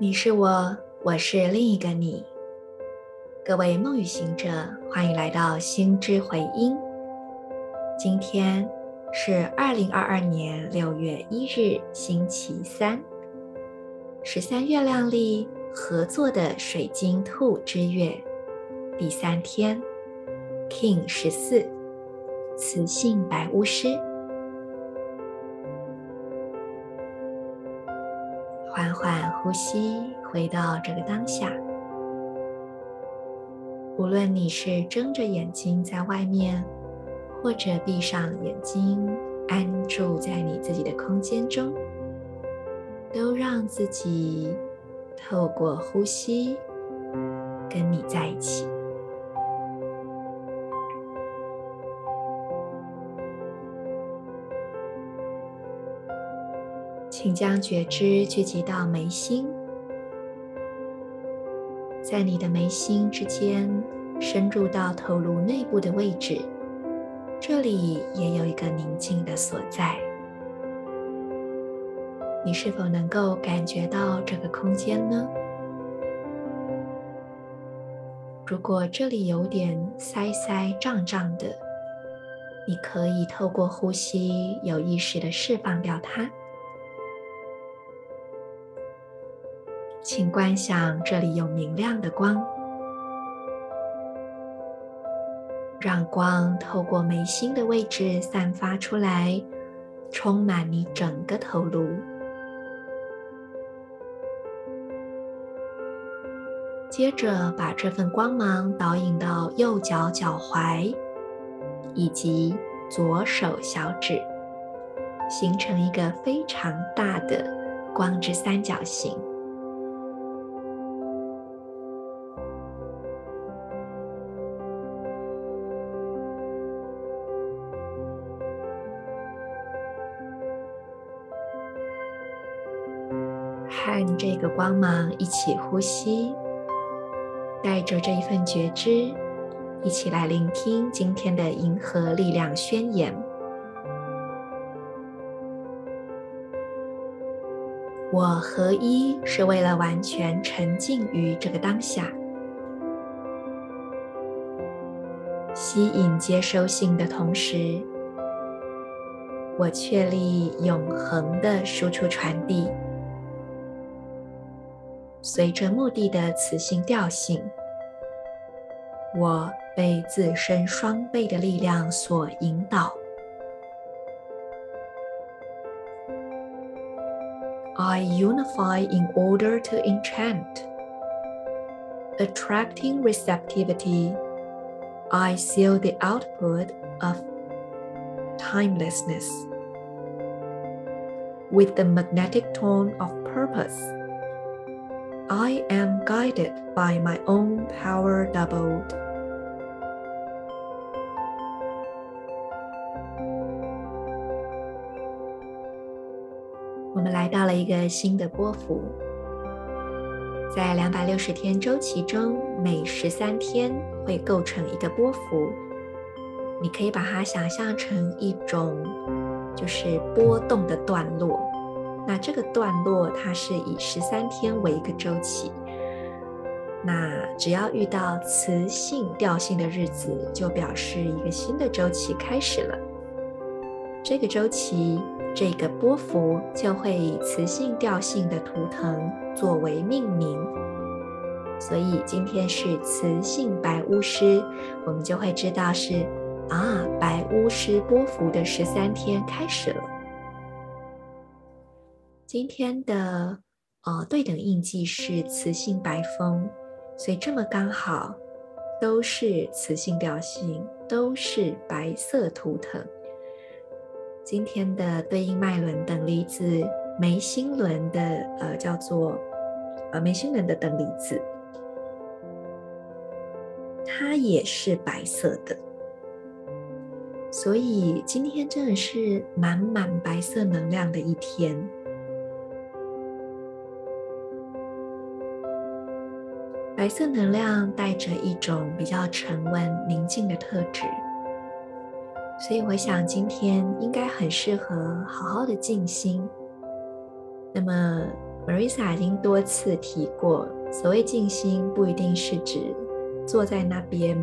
你是我，我是另一个你。各位梦与行者，欢迎来到心之回音。今天是二零二二年六月一日，星期三，十三月亮历合作的水晶兔之月第三天，King 十四，雌性白巫师。缓缓呼吸，回到这个当下。无论你是睁着眼睛在外面，或者闭上眼睛安住在你自己的空间中，都让自己透过呼吸跟你在一起。请将觉知聚集到眉心，在你的眉心之间深入到头颅内部的位置，这里也有一个宁静的所在。你是否能够感觉到这个空间呢？如果这里有点塞塞胀胀的，你可以透过呼吸有意识的释放掉它。请观想这里有明亮的光，让光透过眉心的位置散发出来，充满你整个头颅。接着把这份光芒导引到右脚脚踝以及左手小指，形成一个非常大的光之三角形。这个光芒一起呼吸，带着这一份觉知，一起来聆听今天的银河力量宣言。我合一是为了完全沉浸于这个当下，吸引接收性的同时，我确立永恒的输出传递。随着目的的磁性调性，我被自身双倍的力量所引导。I unify in order to enchant, attracting receptivity. I seal the output of timelessness with the magnetic tone of purpose. I am guided by my own power doubled。我们来到了一个新的波幅，在两百六十天周期中，每十三天会构成一个波幅。你可以把它想象成一种就是波动的段落。那这个段落，它是以十三天为一个周期。那只要遇到雌性调性的日子，就表示一个新的周期开始了。这个周期，这个波幅就会以雌性调性的图腾作为命名。所以今天是雌性白巫师，我们就会知道是啊，白巫师波幅的十三天开始了。今天的呃对等印记是磁性白风，所以这么刚好都是磁性表性，都是白色图腾。今天的对应脉轮等离子眉心轮的呃叫做呃眉心轮的等离子，它也是白色的，所以今天真的是满满白色能量的一天。白色能量带着一种比较沉稳、宁静的特质，所以我想今天应该很适合好好的静心。那么，Marisa 已经多次提过，所谓静心不一定是指坐在那边，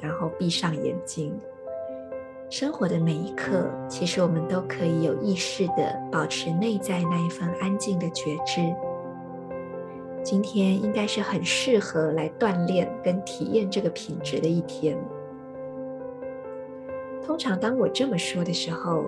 然后闭上眼睛。生活的每一刻，其实我们都可以有意识地保持内在那一份安静的觉知。今天应该是很适合来锻炼跟体验这个品质的一天。通常当我这么说的时候，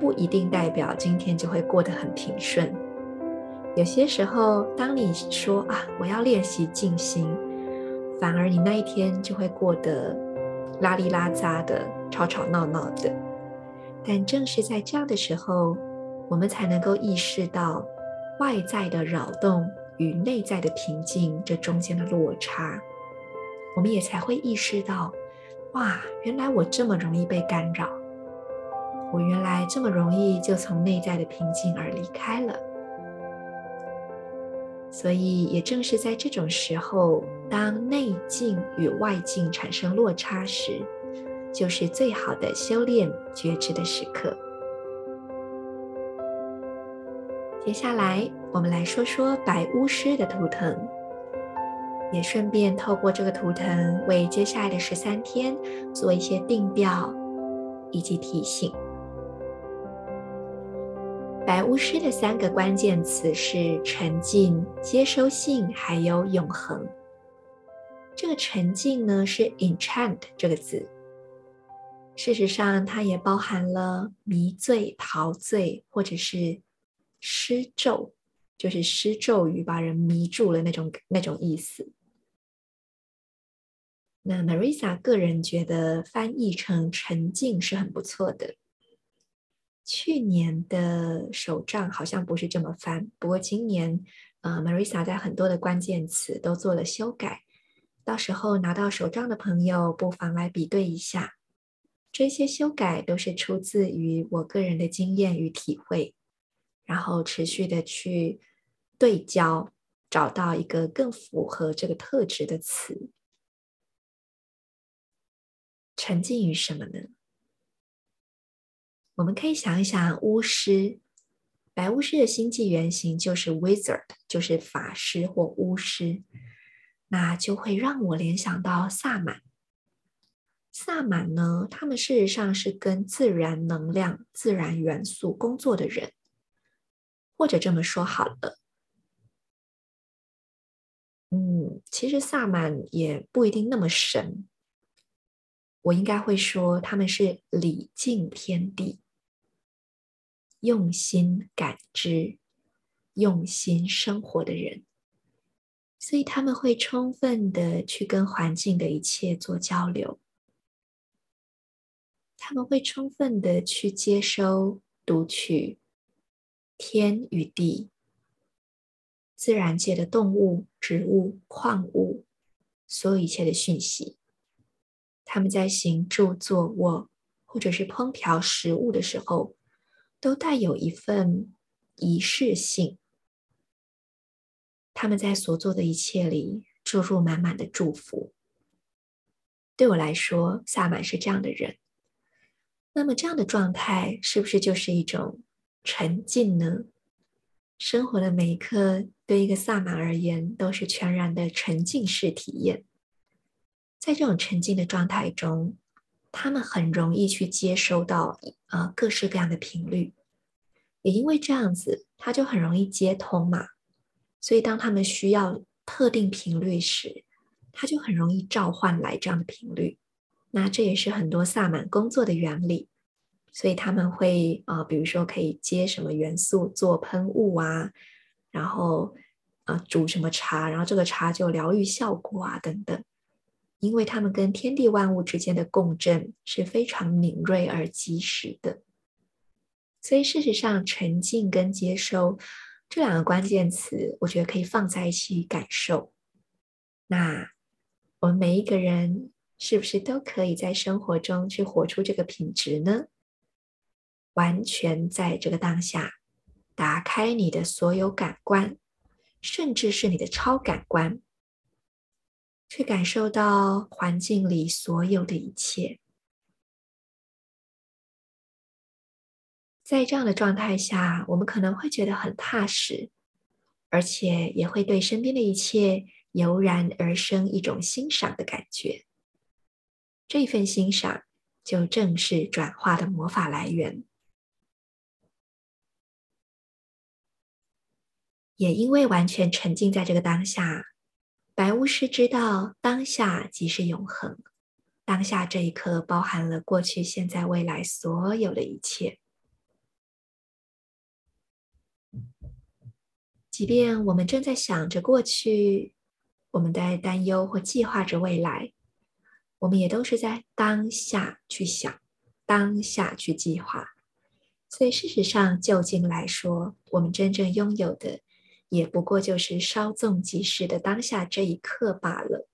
不一定代表今天就会过得很平顺。有些时候，当你说啊，我要练习静心，反而你那一天就会过得拉里拉杂的。吵吵闹闹的，但正是在这样的时候，我们才能够意识到外在的扰动与内在的平静这中间的落差。我们也才会意识到，哇，原来我这么容易被干扰，我原来这么容易就从内在的平静而离开了。所以，也正是在这种时候，当内境与外境产生落差时，就是最好的修炼觉知的时刻。接下来，我们来说说白巫师的图腾，也顺便透过这个图腾为接下来的十三天做一些定调以及提醒。白巫师的三个关键词是沉浸、接收性，还有永恒。这个沉浸呢，是 enchant 这个字。事实上，它也包含了迷醉、陶醉，或者是施咒，就是施咒语把人迷住了那种那种意思。那 Marisa 个人觉得翻译成“沉静”是很不错的。去年的手账好像不是这么翻，不过今年，呃，Marisa 在很多的关键词都做了修改。到时候拿到手账的朋友，不妨来比对一下。这些修改都是出自于我个人的经验与体会，然后持续的去对焦，找到一个更符合这个特质的词。沉浸于什么呢？我们可以想一想，巫师，白巫师的星际原型就是 wizard，就是法师或巫师，那就会让我联想到萨满。萨满呢，他们事实上是跟自然能量、自然元素工作的人，或者这么说好了。嗯，其实萨满也不一定那么神。我应该会说，他们是礼敬天地、用心感知、用心生活的人，所以他们会充分的去跟环境的一切做交流。他们会充分的去接收、读取天与地、自然界的动物、植物、矿物，所有一切的讯息。他们在行住坐卧，或者是烹调食物的时候，都带有一份仪式性。他们在所做的一切里注入满满的祝福。对我来说，萨满是这样的人。那么这样的状态是不是就是一种沉浸呢？生活的每一刻对一个萨满而言都是全然的沉浸式体验。在这种沉浸的状态中，他们很容易去接收到呃各式各样的频率，也因为这样子，他就很容易接通嘛。所以当他们需要特定频率时，他就很容易召唤来这样的频率。那这也是很多萨满工作的原理，所以他们会啊、呃，比如说可以接什么元素做喷雾啊，然后啊、呃、煮什么茶，然后这个茶就疗愈效果啊等等，因为他们跟天地万物之间的共振是非常敏锐而及时的，所以事实上沉浸跟接收这两个关键词，我觉得可以放在一起感受。那我们每一个人。是不是都可以在生活中去活出这个品质呢？完全在这个当下，打开你的所有感官，甚至是你的超感官，去感受到环境里所有的一切。在这样的状态下，我们可能会觉得很踏实，而且也会对身边的一切油然而生一种欣赏的感觉。这份欣赏就正是转化的魔法来源。也因为完全沉浸在这个当下，白巫师知道当下即是永恒，当下这一刻包含了过去、现在、未来所有的一切。即便我们正在想着过去，我们在担忧或计划着未来，我们也都是在当下去想，当下去计划。所以事实上，就近来说，我们真正拥有的，也不过就是稍纵即逝的当下这一刻罢了。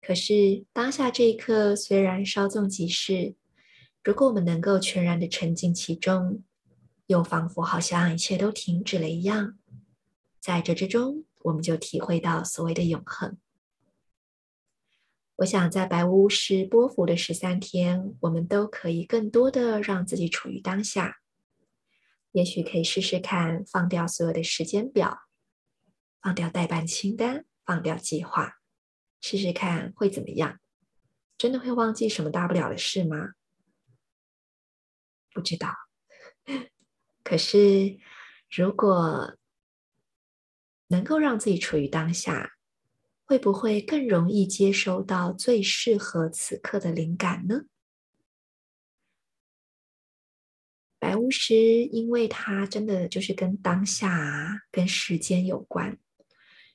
可是当下这一刻虽然稍纵即逝，如果我们能够全然的沉浸其中，又仿佛好像一切都停止了一样。在这之中，我们就体会到所谓的永恒。我想，在白巫师波伏的十三天，我们都可以更多的让自己处于当下。也许可以试试看，放掉所有的时间表，放掉待办清单，放掉计划，试试看会怎么样？真的会忘记什么大不了的事吗？不知道。可是，如果能够让自己处于当下，会不会更容易接收到最适合此刻的灵感呢？白巫师，因为他真的就是跟当下、跟时间有关，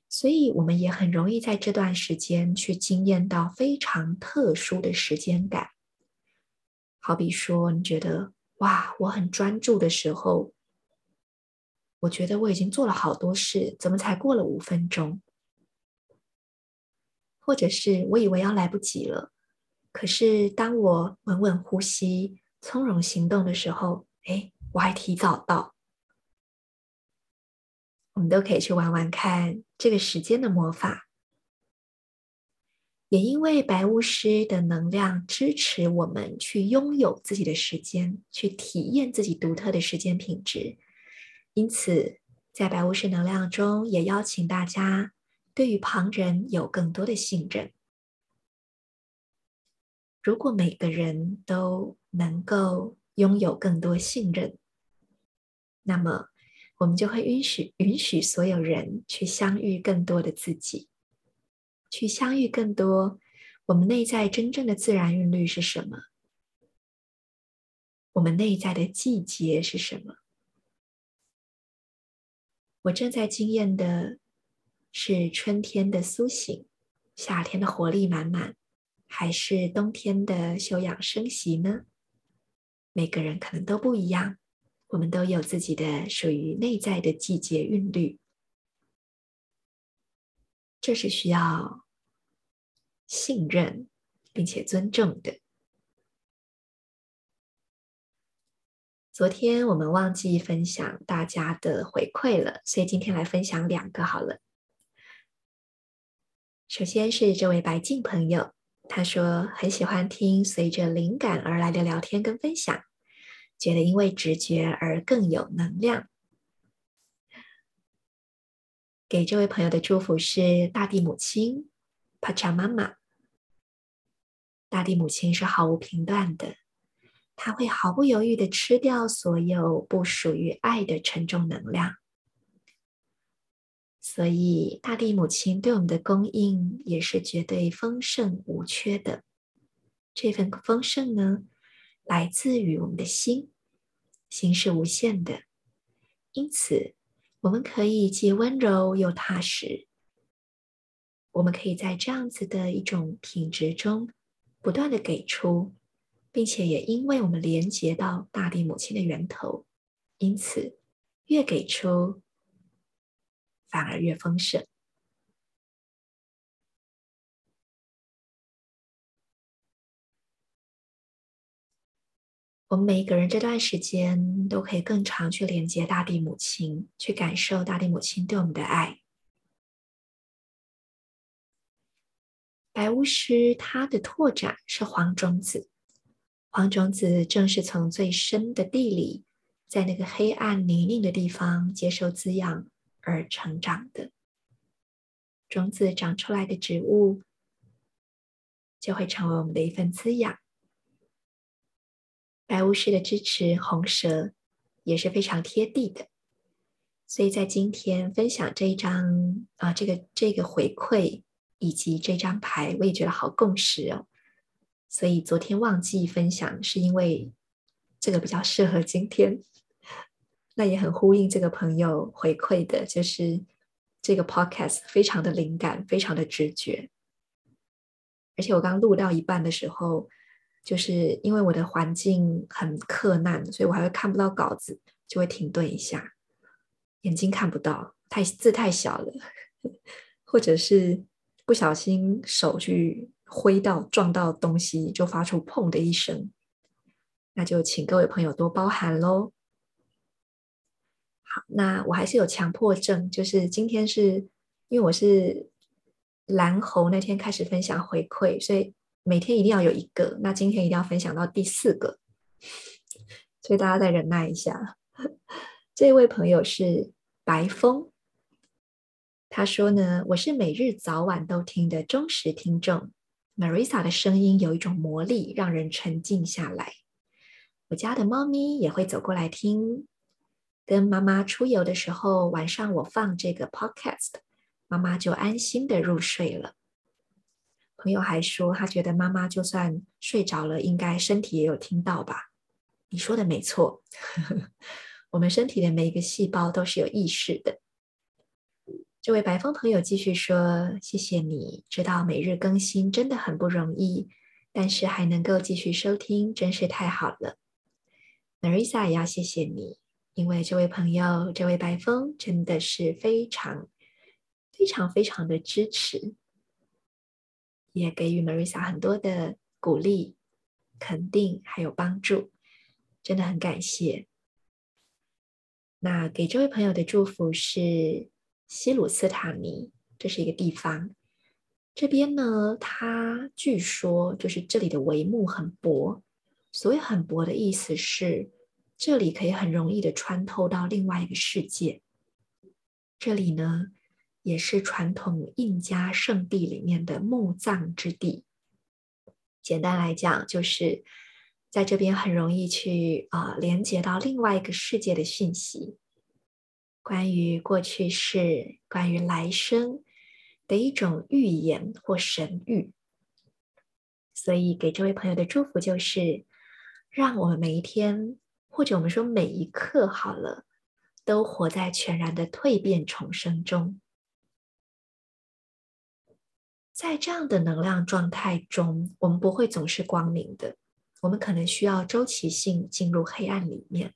所以我们也很容易在这段时间去经验到非常特殊的时间感。好比说，你觉得哇，我很专注的时候。我觉得我已经做了好多事，怎么才过了五分钟？或者是我以为要来不及了，可是当我稳稳呼吸、从容行动的时候，哎，我还提早到。我们都可以去玩玩看这个时间的魔法。也因为白巫师的能量支持我们去拥有自己的时间，去体验自己独特的时间品质。因此，在白巫师能量中，也邀请大家对于旁人有更多的信任。如果每个人都能够拥有更多信任，那么我们就会允许允许所有人去相遇更多的自己，去相遇更多我们内在真正的自然韵律是什么？我们内在的季节是什么？我正在经验的是春天的苏醒，夏天的活力满满，还是冬天的休养生息呢？每个人可能都不一样，我们都有自己的属于内在的季节韵律，这是需要信任并且尊重的。昨天我们忘记分享大家的回馈了，所以今天来分享两个好了。首先是这位白静朋友，他说很喜欢听随着灵感而来的聊天跟分享，觉得因为直觉而更有能量。给这位朋友的祝福是大地母亲，帕查妈妈。大地母亲是毫无评断的。她会毫不犹豫的吃掉所有不属于爱的沉重能量，所以大地母亲对我们的供应也是绝对丰盛无缺的。这份丰盛呢，来自于我们的心，心是无限的，因此我们可以既温柔又踏实。我们可以在这样子的一种品质中，不断的给出。并且也因为我们连接到大地母亲的源头，因此越给出，反而越丰盛。我们每一个人这段时间都可以更常去连接大地母亲，去感受大地母亲对我们的爱。白巫师他的拓展是黄种子。黄种子正是从最深的地里，在那个黑暗泥泞的地方接受滋养，而成长的。种子长出来的植物，就会成为我们的一份滋养。白巫师的支持，红蛇也是非常贴地的。所以在今天分享这一张啊，这个这个回馈以及这张牌，我也觉得好共识哦。所以昨天忘记分享，是因为这个比较适合今天。那也很呼应这个朋友回馈的，就是这个 podcast 非常的灵感，非常的直觉。而且我刚录到一半的时候，就是因为我的环境很克难，所以我还会看不到稿子，就会停顿一下，眼睛看不到，太字太小了，或者是不小心手去挥到撞到东西，就发出砰的一声。那就请各位朋友多包涵喽。那我还是有强迫症，就是今天是因为我是蓝猴那天开始分享回馈，所以每天一定要有一个。那今天一定要分享到第四个，所以大家再忍耐一下。这位朋友是白风，他说呢，我是每日早晚都听的忠实听众。Marisa 的声音有一种魔力，让人沉静下来。我家的猫咪也会走过来听。跟妈妈出游的时候，晚上我放这个 podcast，妈妈就安心的入睡了。朋友还说，他觉得妈妈就算睡着了，应该身体也有听到吧？你说的没错，我们身体的每一个细胞都是有意识的。这位白风朋友继续说：“谢谢你，知道每日更新真的很不容易，但是还能够继续收听，真是太好了。” Marisa 也要谢谢你。因为这位朋友，这位白风真的是非常、非常、非常的支持，也给予 Marisa 很多的鼓励、肯定，还有帮助，真的很感谢。那给这位朋友的祝福是西鲁斯塔尼，这是一个地方。这边呢，它据说就是这里的帷幕很薄，所谓很薄的意思是。这里可以很容易的穿透到另外一个世界。这里呢，也是传统印加圣地里面的墓葬之地。简单来讲，就是在这边很容易去啊、连接到另外一个世界的讯息，关于过去式、关于来生的一种预言或神谕。所以，给这位朋友的祝福就是，让我们每一天。或者我们说每一刻好了，都活在全然的蜕变重生中。在这样的能量状态中，我们不会总是光明的，我们可能需要周期性进入黑暗里面。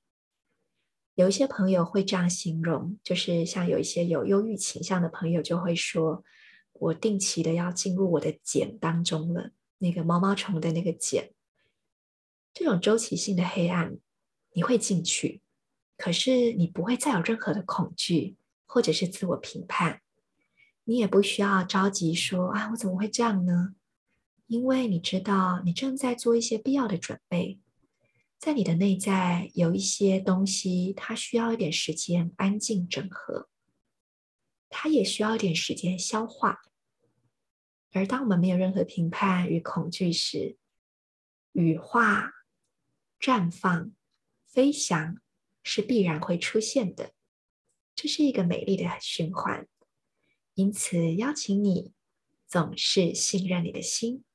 有一些朋友会这样形容，就是像有一些有忧郁倾向的朋友就会说：“我定期的要进入我的茧当中了，那个毛毛虫的那个茧。”这种周期性的黑暗。你会进去，可是你不会再有任何的恐惧，或者是自我评判。你也不需要着急说：“啊，我怎么会这样呢？”因为你知道，你正在做一些必要的准备，在你的内在有一些东西，它需要一点时间安静整合，它也需要一点时间消化。而当我们没有任何评判与恐惧时，羽化绽放。飞翔是必然会出现的，这是一个美丽的循环。因此，邀请你总是信任你的心。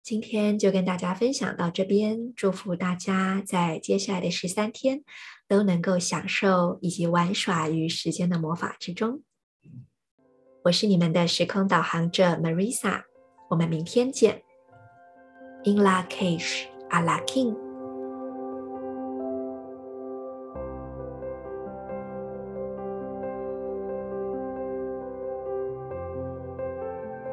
今天就跟大家分享到这边，祝福大家在接下来的十三天都能够享受以及玩耍于时间的魔法之中。我是你们的时空导航者 Marisa，我们明天见。In Lak'ech。拉丁。